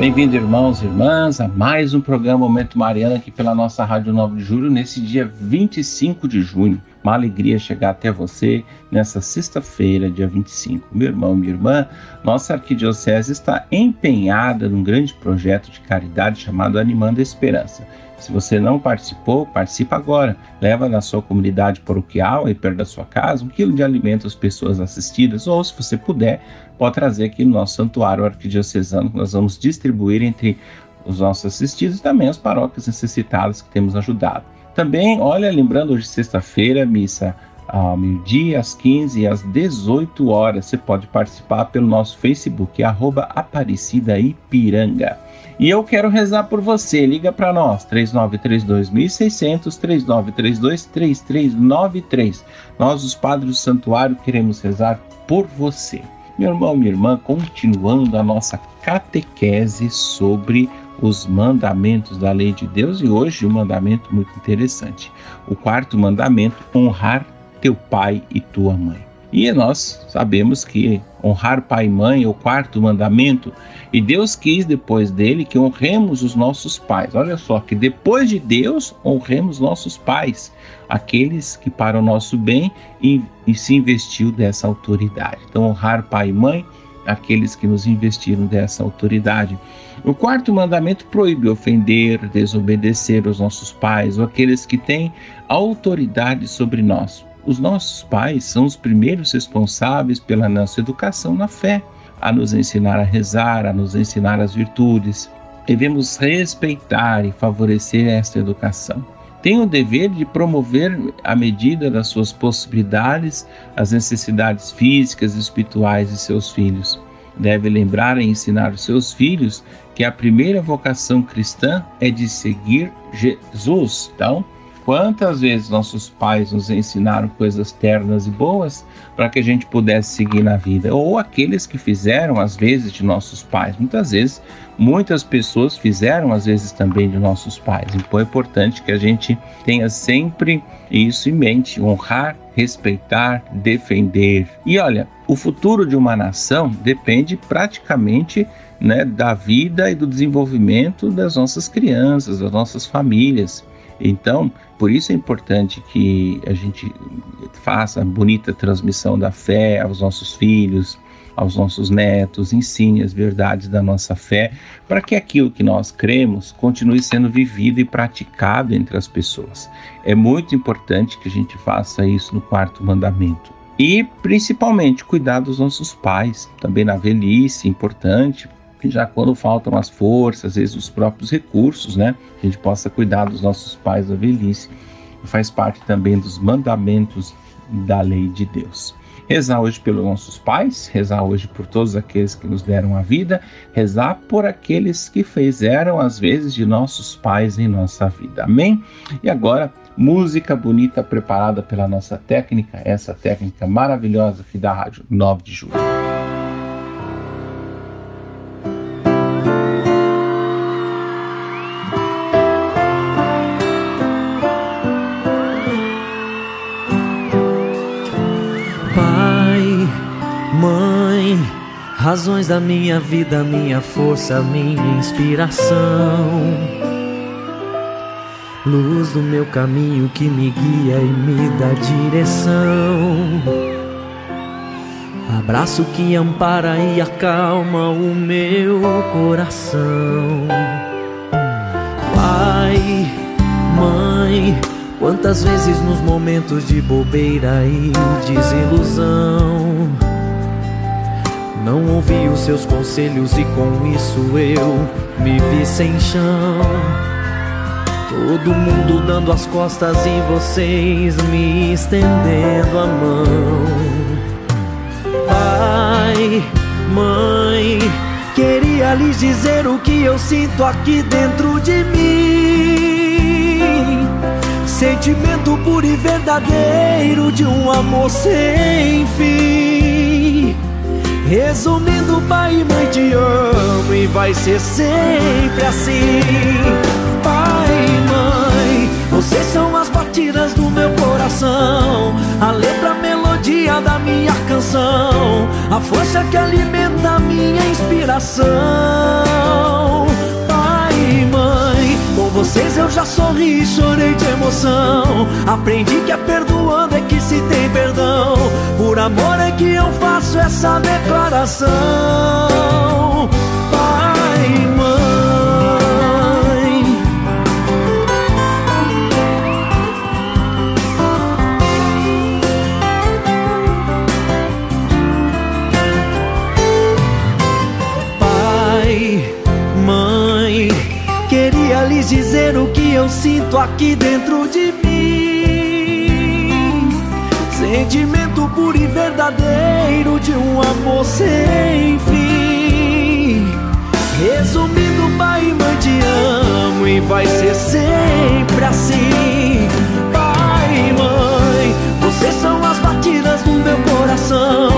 Bem-vindo, irmãos e irmãs, a mais um programa Momento Mariano aqui pela nossa Rádio 9 de Julho, nesse dia 25 de junho. Uma alegria chegar até você nessa sexta-feira, dia 25. Meu irmão, minha irmã, nossa arquidiocese está empenhada num grande projeto de caridade chamado Animando a Esperança. Se você não participou, participa agora. Leva na sua comunidade paroquial, aí perto da sua casa, um quilo de alimento às pessoas assistidas, ou se você puder, pode trazer aqui no nosso santuário arquidiocesano, que nós vamos distribuir entre os nossos assistidos e também as paróquias necessitadas que temos ajudado. Também, olha, lembrando hoje sexta-feira, missa ao meio-dia, às 15 e às 18 horas. Você pode participar pelo nosso Facebook, arroba Aparecida Ipiranga. E eu quero rezar por você. Liga para nós, 3932.600, 3932-3393. Nós, os padres do santuário, queremos rezar por você. Meu irmão, minha irmã, continuando a nossa catequese sobre os mandamentos da lei de Deus e hoje um mandamento muito interessante. O quarto mandamento, honrar teu pai e tua mãe. E nós sabemos que honrar pai e mãe é o quarto mandamento, e Deus quis depois dele que honremos os nossos pais. Olha só, que depois de Deus honremos nossos pais, aqueles que para o nosso bem e, e se investiu dessa autoridade. Então, honrar pai e mãe, aqueles que nos investiram dessa autoridade. O quarto mandamento proíbe ofender, desobedecer os nossos pais ou aqueles que têm autoridade sobre nós. Os nossos pais são os primeiros responsáveis pela nossa educação na fé, a nos ensinar a rezar, a nos ensinar as virtudes. Devemos respeitar e favorecer esta educação. Tem o dever de promover, à medida das suas possibilidades, as necessidades físicas e espirituais de seus filhos. Deve lembrar e ensinar os seus filhos que a primeira vocação cristã é de seguir Jesus. Então, Quantas vezes nossos pais nos ensinaram coisas ternas e boas para que a gente pudesse seguir na vida? Ou aqueles que fizeram, às vezes, de nossos pais. Muitas vezes, muitas pessoas fizeram, às vezes, também de nossos pais. Então é importante que a gente tenha sempre isso em mente: honrar, respeitar, defender. E olha, o futuro de uma nação depende praticamente né, da vida e do desenvolvimento das nossas crianças, das nossas famílias. Então, por isso é importante que a gente faça a bonita transmissão da fé aos nossos filhos, aos nossos netos, ensine as verdades da nossa fé, para que aquilo que nós cremos continue sendo vivido e praticado entre as pessoas. É muito importante que a gente faça isso no quarto mandamento. E principalmente cuidar dos nossos pais, também na velhice, importante, já quando faltam as forças, às vezes os próprios recursos, né? A gente possa cuidar dos nossos pais da velhice. Faz parte também dos mandamentos da lei de Deus. Rezar hoje pelos nossos pais, rezar hoje por todos aqueles que nos deram a vida, rezar por aqueles que fizeram as vezes de nossos pais em nossa vida. Amém? E agora, música bonita preparada pela nossa técnica, essa técnica maravilhosa aqui da Rádio 9 de Julho. Razões da minha vida, minha força, minha inspiração. Luz do meu caminho que me guia e me dá direção. Abraço que ampara e acalma o meu coração. Pai, mãe, quantas vezes nos momentos de bobeira e desilusão não ouvi os seus conselhos e com isso eu me vi sem chão. Todo mundo dando as costas e vocês me estendendo a mão. Pai, mãe, queria lhes dizer o que eu sinto aqui dentro de mim Sentimento puro e verdadeiro de um amor sem fim. Resumindo, pai e mãe te amo e vai ser sempre assim. Pai e mãe, vocês são as batidas do meu coração, a letra, a melodia da minha canção, a força que alimenta a minha inspiração. Vocês eu já sorri e chorei de emoção. Aprendi que é perdoando é que se tem perdão. Por amor é que eu faço essa declaração. Aqui dentro de mim. Sentimento puro e verdadeiro de um amor sem fim. Resumindo, pai e mãe, te amo e vai ser sempre assim. Pai e mãe, vocês são as batidas do meu coração,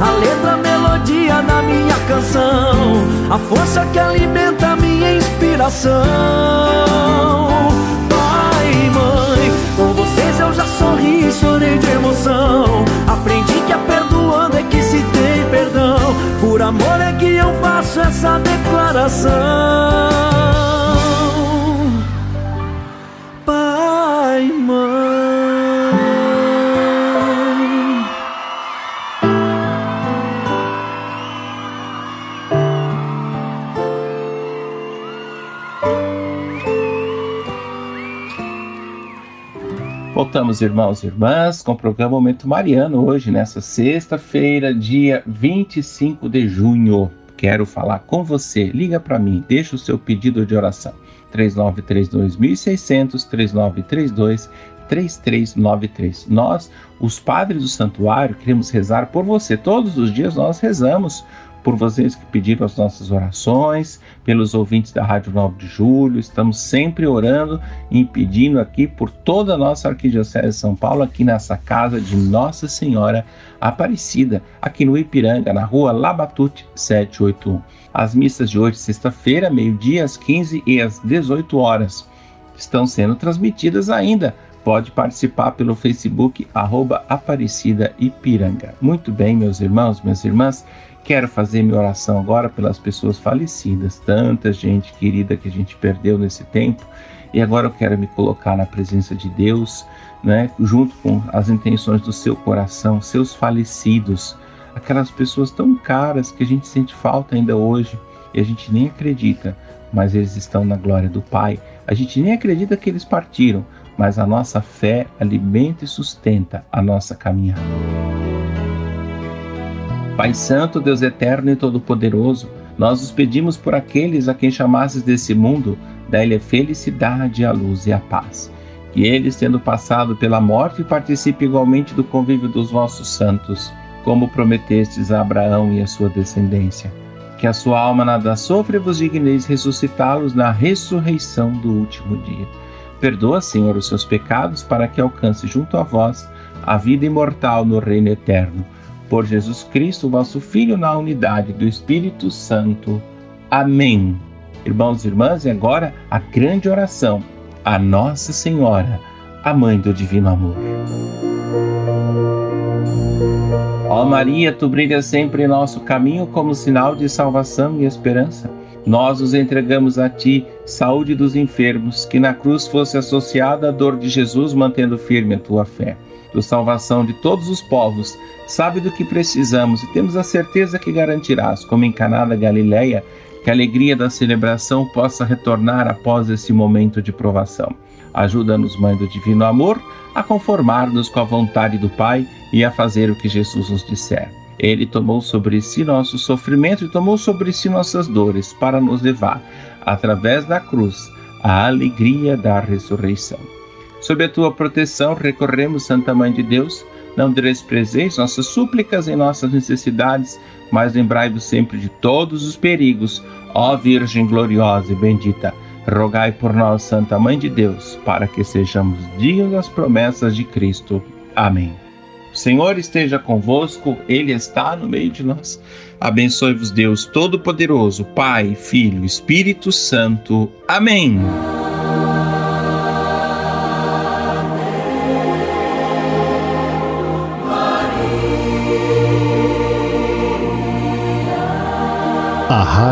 a letra, a melodia da minha canção, a força que alimenta a minha inspiração. Amor é que eu faço essa declaração. Voltamos, irmãos e irmãs, com o programa Momento Mariano hoje, nessa sexta-feira, dia 25 de junho. Quero falar com você. Liga para mim, deixa o seu pedido de oração. 3932.600, 3932 3393. Nós, os padres do santuário, queremos rezar por você. Todos os dias nós rezamos por vocês que pediram as nossas orações, pelos ouvintes da Rádio 9 de Julho. Estamos sempre orando e pedindo aqui por toda a nossa Arquidiocese de São Paulo, aqui nessa casa de Nossa Senhora Aparecida, aqui no Ipiranga, na rua Labatute 781. As missas de hoje, sexta-feira, meio-dia, às 15 e às 18 horas, estão sendo transmitidas ainda pode participar pelo Facebook arroba Aparecida Ipiranga. Muito bem, meus irmãos, minhas irmãs, quero fazer minha oração agora pelas pessoas falecidas, tanta gente querida que a gente perdeu nesse tempo, e agora eu quero me colocar na presença de Deus, né, junto com as intenções do seu coração, seus falecidos, aquelas pessoas tão caras que a gente sente falta ainda hoje e a gente nem acredita, mas eles estão na glória do Pai. A gente nem acredita que eles partiram, mas a nossa fé alimenta e sustenta a nossa caminhada. Pai Santo, Deus Eterno e Todo-Poderoso, nós os pedimos por aqueles a quem chamasses desse mundo, dá-lhe felicidade, a luz e a paz. Que eles, tendo passado pela morte, participem igualmente do convívio dos vossos santos, como prometestes a Abraão e a sua descendência. Que a sua alma nada sofra e vos digneis ressuscitá-los na ressurreição do último dia. Perdoa, Senhor, os seus pecados, para que alcance junto a vós a vida imortal no reino eterno. Por Jesus Cristo, vosso Filho, na unidade do Espírito Santo. Amém. Irmãos e irmãs, e agora a grande oração a Nossa Senhora, a Mãe do Divino Amor. Ó Maria, tu brilhas sempre em nosso caminho como sinal de salvação e esperança. Nós os entregamos a ti, saúde dos enfermos, que na cruz fosse associada a dor de Jesus, mantendo firme a tua fé. Tu salvação de todos os povos, sabe do que precisamos e temos a certeza que garantirás, como em Caná da Galileia, que a alegria da celebração possa retornar após esse momento de provação. Ajuda-nos, Mãe do Divino Amor, a conformar-nos com a vontade do Pai e a fazer o que Jesus nos disser. Ele tomou sobre si nosso sofrimento e tomou sobre si nossas dores para nos levar, através da cruz, à alegria da ressurreição. Sob a tua proteção, recorremos, Santa Mãe de Deus, não desprezeis nossas súplicas e nossas necessidades, mas lembrai-vos sempre de todos os perigos, ó Virgem gloriosa e bendita. rogai por nós, Santa Mãe de Deus, para que sejamos dignos das promessas de Cristo. Amém. O Senhor esteja convosco, Ele está no meio de nós. Abençoe-vos, Deus Todo-Poderoso, Pai, Filho, Espírito Santo. Amém.